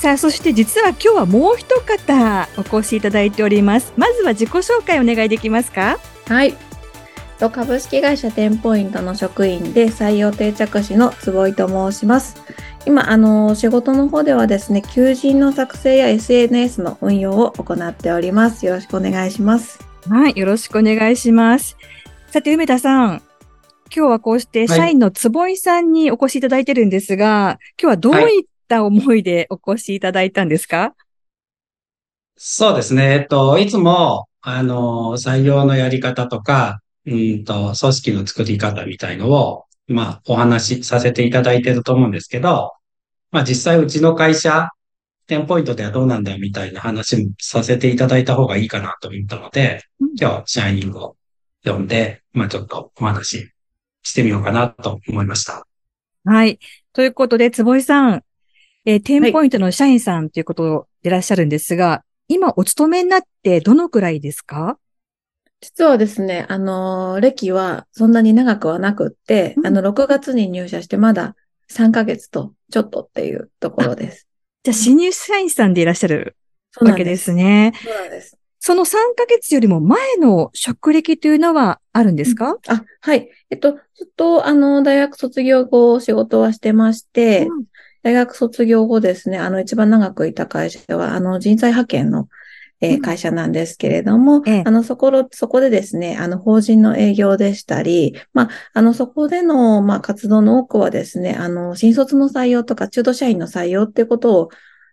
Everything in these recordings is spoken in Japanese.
さあ、そして実は今日はもう一方お越しいただいております。まずは自己紹介お願いできますか？はい。株式会社テンポイントの職員で採用定着士の坪井と申します。今、あの、仕事の方ではですね、求人の作成や SNS の運用を行っております。よろしくお願いします。はい、よろしくお願いします。さて、梅田さん。今日はこうして社員の坪井さんにお越しいただいてるんですが、はい、今日はどういっった思いでお越しいただいたんですか？そうですね。えっと、いつも、あの、採用のやり方とか、うんと、組織の作り方みたいのを、まあ、お話しさせていただいてると思うんですけど、まあ、実際うちの会社、10ポイントではどうなんだよみたいな話もさせていただいた方がいいかなと思ったので、今日、シャイニングを読んで、まあ、ちょっとお話ししてみようかなと思いました。はい。ということで、坪井さん、えー、テンポイントの社員さんということでいらっしゃるんですが、はい、今お勤めになってどのくらいですか？実はですね、あの、歴はそんなに長くはなくって、うん、あの、6月に入社してまだ3ヶ月とちょっとっていうところです。じゃあ、新入社員さんでいらっしゃるわけですね。そうなんです。その3ヶ月よりも前の職歴というのはあるんですか、うん、あ、はい。えっと、ずっと、あの、大学卒業後仕事はしてまして、うん、大学卒業後ですね、あの、一番長くいた会社は、あの、人材派遣の、えー、会社なんですけれども、ええ、あの、そこ、そこでですね、あの、法人の営業でしたり、まあ、あの、そこでの、まあ、活動の多くはですね、あの、新卒の採用とか中途社員の採用ってことを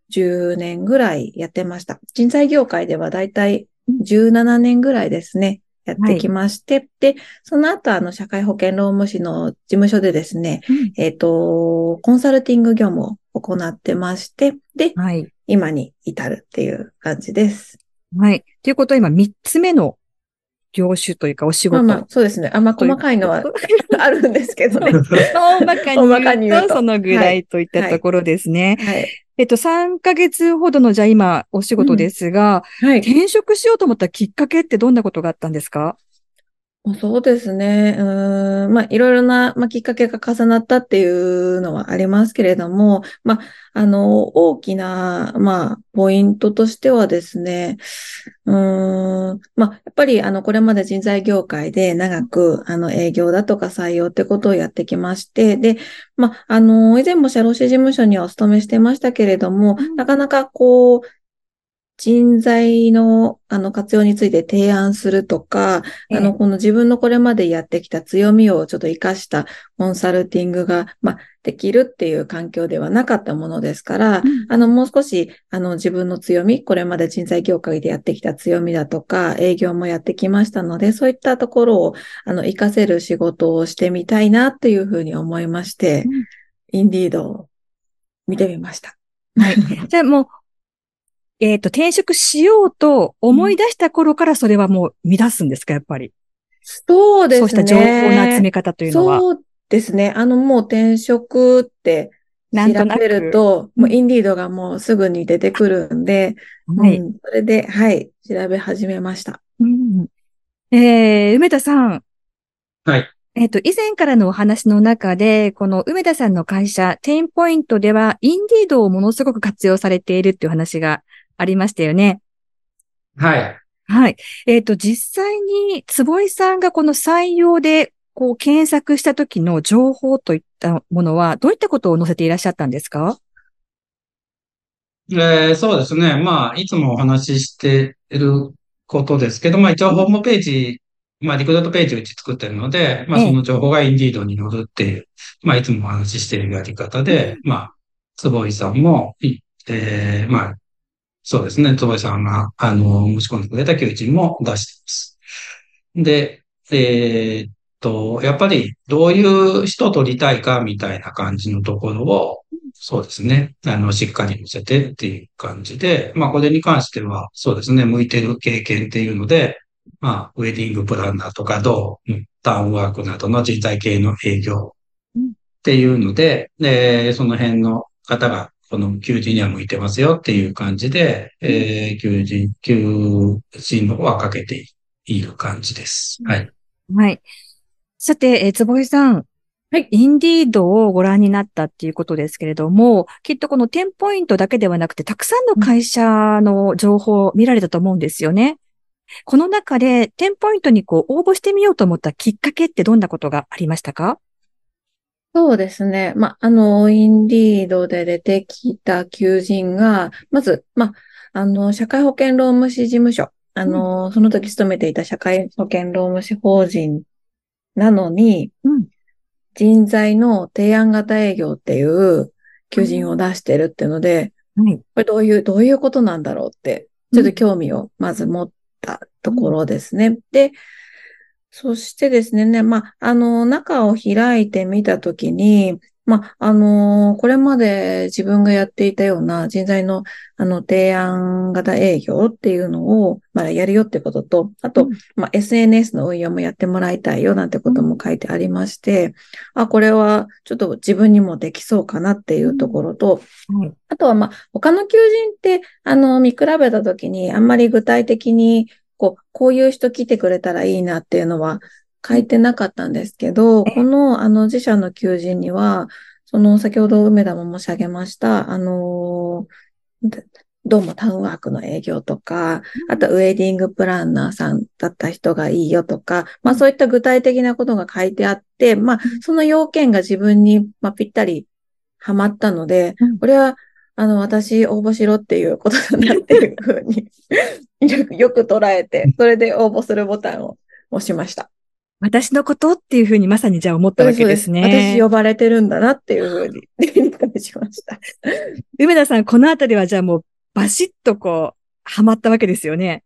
10年ぐらいやってました。人材業界ではだいたい17年ぐらいですね、やってきまして、はい、で、その後、あの、社会保険労務士の事務所でですね、うん、えっ、ー、と、コンサルティング業務を行ってまして、で、はい、今に至るっていう感じです。はい。ということは今、三つ目の業種というかお仕事。まあまあ、そうですね。あんま細かいのは あるんですけどね。大まかに言うと、そのぐらいといったところですね。はい、はいえっと、3ヶ月ほどの、じゃあ今、お仕事ですが、うんはい、転職しようと思ったきっかけってどんなことがあったんですか？そうですね。うん。まあ、いろいろな、まあ、きっかけが重なったっていうのはありますけれども、まあ、あの、大きな、まあ、ポイントとしてはですね、うん。まあ、やっぱり、あの、これまで人材業界で長く、あの、営業だとか採用ってことをやってきまして、で、まあ、あの、以前も社労士事務所にはお勤めしてましたけれども、なかなかこう、人材の、あの、活用について提案するとか、あの、この自分のこれまでやってきた強みをちょっと活かしたコンサルティングが、まあ、できるっていう環境ではなかったものですから、うん、あの、もう少し、あの、自分の強み、これまで人材業界でやってきた強みだとか、営業もやってきましたので、そういったところを、あの、活かせる仕事をしてみたいなっていうふうに思いまして、うん、インディードを見てみました。はい。じゃあもう、えっ、ー、と、転職しようと思い出した頃からそれはもう乱すんですか、やっぱり。そうですね。そうした情報の集め方というのは。そうですね。あの、もう転職って調べると、もうインディードがもうすぐに出てくるんで、はい、うん、それで、はい、調べ始めました。うん、えー、梅田さん。はい。えっ、と、以前からのお話の中で、この梅田さんの会社、テンポイントでは、インディードをものすごく活用されているっていう話がありましたよね。はい。はい。えっ、ー、と、実際に、坪井さんがこの採用で、こう、検索した時の情報といったものは、どういったことを載せていらっしゃったんですか？えー、そうですね。まあ、いつもお話ししていることですけど、まあ、一応ホームページ、まあ、リクルートページをうち作ってるので、まあ、その情報がインディードに載るっていう、まあ、いつもお話ししているやり方で、まあ、坪井さんも、えー、まあ、そうですね。戸井さんが、あの、持ち込んでくれた求人も出しています。で、えー、っと、やっぱりどういう人を取りたいかみたいな感じのところを、そうですね。あの、しっかり見せてっていう感じで、まあ、これに関しては、そうですね、向いてる経験っていうので、まあ、ウェディングプランナーとか、どう、タウンワークなどの人材系の営業っていうので、で、その辺の方が、この求人には向いてますよっていう感じで、えー、求人、求人の方はかけている感じです。はい。はい。さて、えー、坪井さん。はい。インディードをご覧になったっていうことですけれども、きっとこのテンポイントだけではなくて、たくさんの会社の情報を見られたと思うんですよね。この中で、テンポイントにこう応募してみようと思ったきっかけってどんなことがありましたか？そうですね。ま、あの、インディードで出てきた求人が、まず、ま、あの、社会保険労務士事務所、あの、うん、その時勤めていた社会保険労務士法人なのに、うん、人材の提案型営業っていう求人を出してるっていうので、うん、これどういう、どういうことなんだろうって、ちょっと興味をまず持ったところですね。で、そしてですね、まあ、あの、中を開いてみたときに、まあ、あのー、これまで自分がやっていたような人材の、あの、提案型営業っていうのを、まあ、やるよってことと、あと、うん、まあ、SNS の運用もやってもらいたいよなんてことも書いてありまして、うん、あ、これはちょっと自分にもできそうかなっていうところと、うん、あとは、まあ、他の求人って、あの、見比べたときに、あんまり具体的に、こう、こういう人来てくれたらいいなっていうのは、書いてなかったんですけど、この、あの、自社の求人には、その、先ほど梅田も申し上げました、あのどうもタウンワークの営業とか、あとウェディングプランナーさんだった人がいいよとか、まあそういった具体的なことが書いてあって、まあその要件が自分に、まあ、ぴったりハマったので、これはあの、私応募しろっていうことだなっていうふうによく捉えて、それで応募するボタンを押しました。私のことっていうふうにまさにじゃあ思ったわけですね。私呼ばれてるんだなっていうふうに 理解しました。梅田さん、このあたりはじゃあもうバシッとこう、ハマったわけですよね。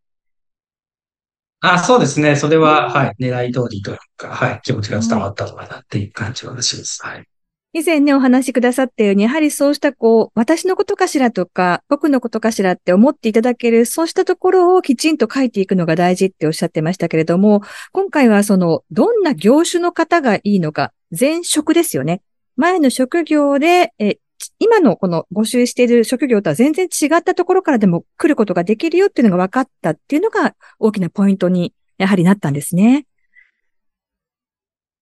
あ、そうですね。それは、はい、狙い通りというか、はい、気持ちが伝わったのかなっていう感じはします。はい。以前ね、お話しくださったように、やはりそうした、こう、私のことかしらとか、僕のことかしらって思っていただける、そうしたところをきちんと書いていくのが大事っておっしゃってましたけれども、今回はその、どんな業種の方がいいのか、前職ですよね。前の職業で、え、今のこの募集している職業とは全然違ったところからでも来ることができるよっていうのが分かったっていうのが大きなポイントにやはりなったんですね。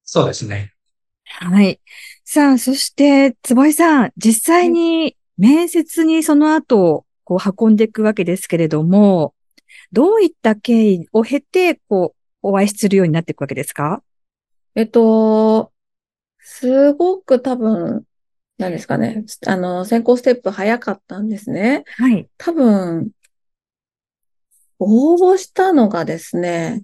そうですね。はい。さあ、そして、坪井さん、実際に面接にその後、こう運んでいくわけですけれども、どういった経緯を経て、こう、お会いするようになっていくわけですか？えっと、すごく多分、何ですかね。あの、先行ステップ早かったんですね。はい。多分、応募したのがですね、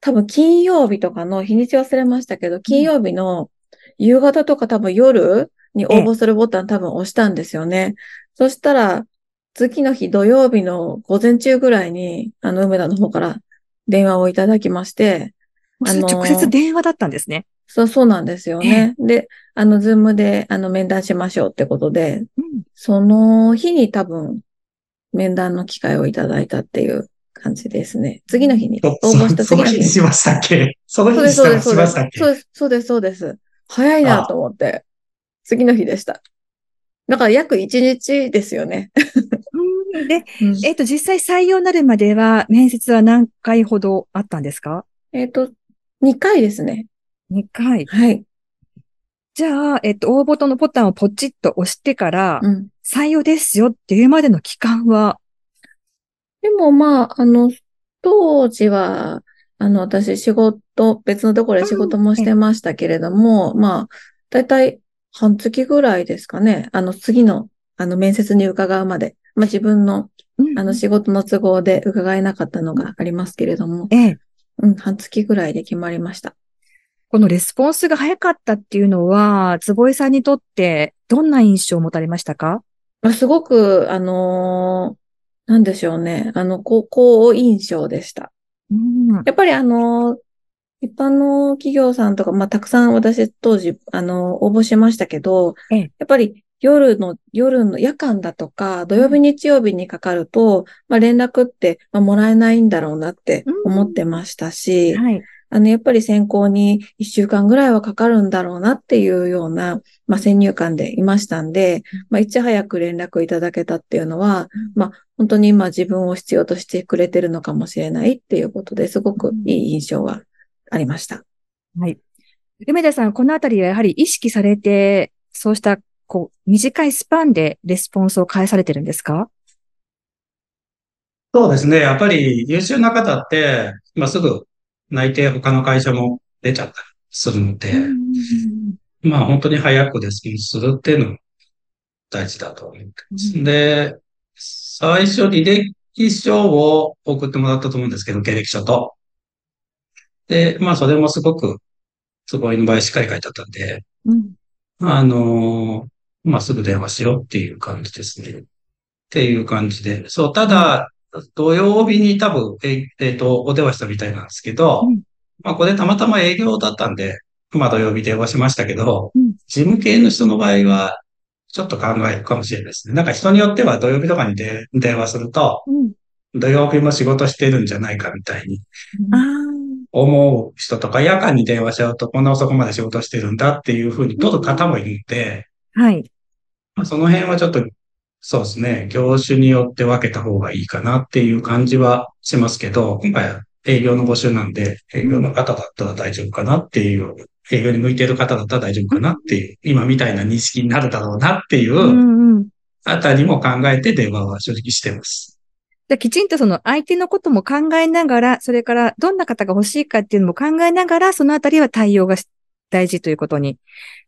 多分金曜日とかの日にち忘れましたけど、金曜日の夕方とか多分夜に応募するボタン多分押したんですよね。そしたら、次の日土曜日の午前中ぐらいに、あの、梅田の方から電話をいただきまして、あの、直接電話だったんですね。そう、そうなんですよね。で、あの、ズームで、あの、面談しましょうってことで、うん、その日に多分、面談の機会をいただいたっていう感じですね。次の日に、応募した次の日に。その日にしましたっけ？その日にしましたっけ？そうです、そうです、そうです。早いなと思って、次の日でした。だから約1日ですよね。で、うん、えっ、ー、と、実際採用になるまでは、面接は何回ほどあったんですか？えっ、ー、と、2回ですね。2回。はい。じゃあ、えっ、ー、と、応募とのボタンをポチッと押してから、うん、採用ですよっていうまでの期間は？でも、まあ、あの、当時は、あの、私仕事、別のところで仕事もしてましたけれども、まあ、だいたい半月ぐらいですかね。あの、次の、あの、面接に伺うまで。まあ、自分の、あの、仕事の都合で伺えなかったのがありますけれども、ええ。うん、半月ぐらいで決まりました。このレスポンスが早かったっていうのは、坪井さんにとってどんな印象を持たれましたか？すごく、あのー、なんでしょうね。あの、高校印象でした。うん、やっぱりあの、一般の企業さんとか、まあ、たくさん私当時、あの、応募しましたけど、ええ、やっぱり夜の、夜の夜間だとか、土曜日、日曜日にかかると、まあ連絡って、まあ、もらえないんだろうなって思ってましたし、はい。あの、やっぱり選考に1週間ぐらいはかかるんだろうなっていうような、まあ、先入観でいましたんで、まあ、いち早く連絡いただけたっていうのは、まあ、本当に今自分を必要としてくれてるのかもしれないっていうことですごくいい印象はありました。はい。梅田さん、このあたりはやはり意識されて、そうした、こう、短いスパンでレスポンスを返されてるんですか？そうですね。やっぱり優秀な方って、今すぐ内定他の会社も出ちゃったりするので、まあ本当に早くレスポンスするっていうのも大事だと思ってます。で、最初履歴書を送ってもらったと思うんですけど、経歴書と。で、まあそれもすごく、すごいの場合しっかり書いてあったんで、うん。あのーまあ、すぐ電話しようっていう感じですね。っていう感じで。そう、ただ、土曜日に多分、え、えっと、お電話したみたいなんですけど、うんまあ、これたまたま営業だったんで、まあ、土曜日電話しましたけど、うん事務系の人の場合は、ちょっと考えるかもしれないですね。なんか人によっては土曜日とかにで電話すると、うん。土曜日も仕事してるんじゃないかみたいにあ思う人とか、夜間に電話しちゃうとこんな遅くまで仕事してるんだっていうふうに取る方もいるんで、あ。はい。まあ、その辺はちょっと、そうですね、業種によって分けた方がいいかなっていう感じはしますけど、今回は営業の募集なんで、営業の方だったら大丈夫かなっていう、営業に向いている方だったら大丈夫かなっていう、今みたいな認識になるだろうなっていう。あたりも考えて電話は正直してます。じゃあきちんとその相手のことも考えながら、それからどんな方が欲しいかっていうのも考えながら、そのあたりは対応が大事ということに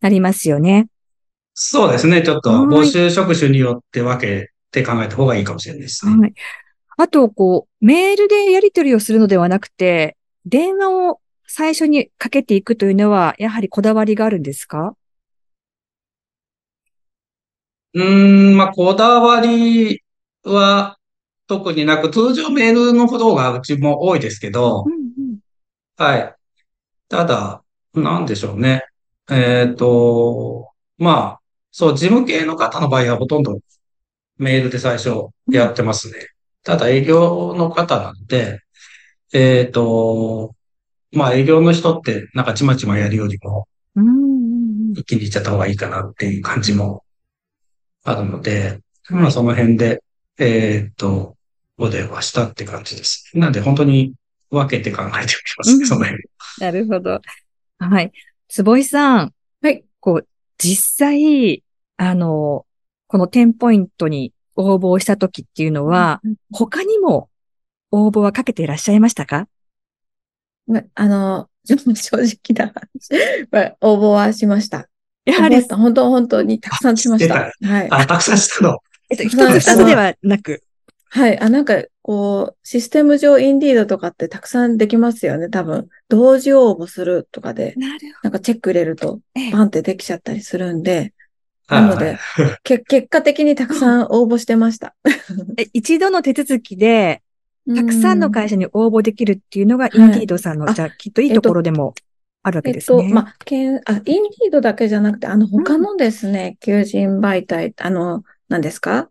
なりますよね。そうですね、ちょっとはい募集職種によって分けて考えた方がいいかもしれないですね。はい。あと、こう、メールでやり取りをするのではなくて、電話を最初にかけていくというのは、やはりこだわりがあるんですか？うーん、まあ、こだわりは特になく、通常メールの方がうちも多いですけど、うんうん。はい。ただ、なんでしょうね。えっと、まあ、そう、事務系の方の場合はほとんどメールで最初やってますね。ただ営業の方なんで、えっと、まあ営業の人ってなんかちまちまやるよりも一気に行っちゃった方がいいかなっていう感じもあるので、まはいあその辺で、えっと、お電話したって感じです。なんで本当に分けて考えておきますね、うんその辺。なるほど。はい。坪井さん。はい。こう、実際、あの、この10ポイントに応募した時っていうのは、他にも応募はかけていらっしゃいましたか？まあの、正直な話、まあ応募はしました。やはり、本当、本当、本当にたくさんしました。はい。あ、たくさんしたの。えっと、一つではなく。はい。あ、なんか、こう、システム上、インディードとかってたくさんできますよね、多分。同時応募するとかで、なるなんかチェック入れると、バンってできちゃったりするんで、なのではいけ、結果的にたくさん応募してました。え一度の手続きで、たくさんの会社社に応募できるっていうのが、いインディードさんの、あじゃあ、きっといいところでもあるわけえっと、ですね。まあ、けん、あ、インディードだけじゃなくて、あの、他のですね、求人媒体、あの、何ですか？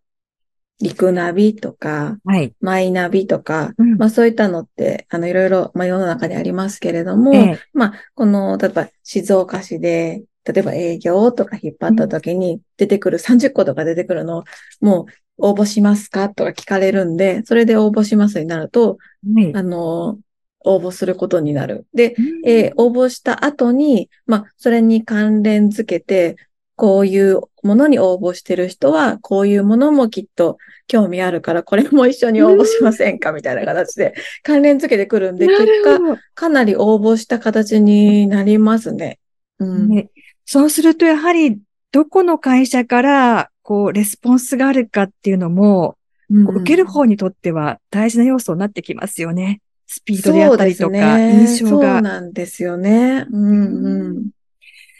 リクナビとか、はい。マイナビとか、うんまあそういったのって、あの、いろいろ、まあ世の中にありますけれども、ええまあ、この、例えば静岡市で、例えば営業とか引っ張った時に出てくる30個とか出てくるのを、もう応募しますかとか聞かれるんで、それで応募しますになると、はいあの、応募することになる。で、うんえー応募した後に、まあ、それに関連づけて、こういうものに応募してる人は、こういうものもきっと興味あるから、これも一緒に応募しませんかみたいな形で 関連づけてくるんで、な結果、かなり応募した形になりますね。うん。ねそうすると、やはり、どこの会社から、こう、レスポンスがあるかっていうのも、うん受ける方にとっては大事な要素になってきますよね。スピードであったりとか、ですねそう印象が。なんですよね。うんうん。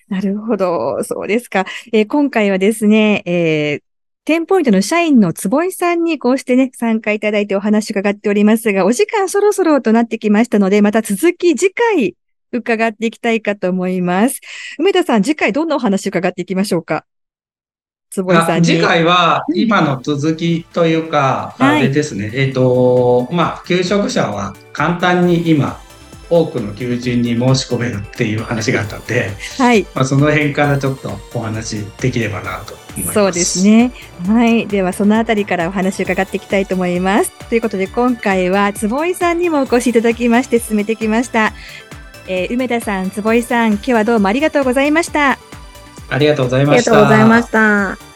なるほど。そうですか。えー今回はですね、えー、10ポイントの社員の坪井さんにこうしてね、参加いただいてお話伺っておりますが、お時間そろそろとなってきましたので、また続き次回伺っていきたいかと思います。梅田さん、次回どんなお話伺っていきましょうか？あ坪井さんに。次回は今の続きというか、うんあれですね、えっ、と、まあ、求職者は簡単に今、多くの求人に申し込めるっていう話があったんで、はい。まあ、その辺からちょっとお話できればなと思います。そうです。ね。はい。では、そのあたりからお話を伺っていきたいと思います。ということで、今回は坪井さんにもお越しいただきまして進めてきました。えー梅田さん、坪井さん、今日はどうもありがとうございました。ありがとうございありがました。とうございました。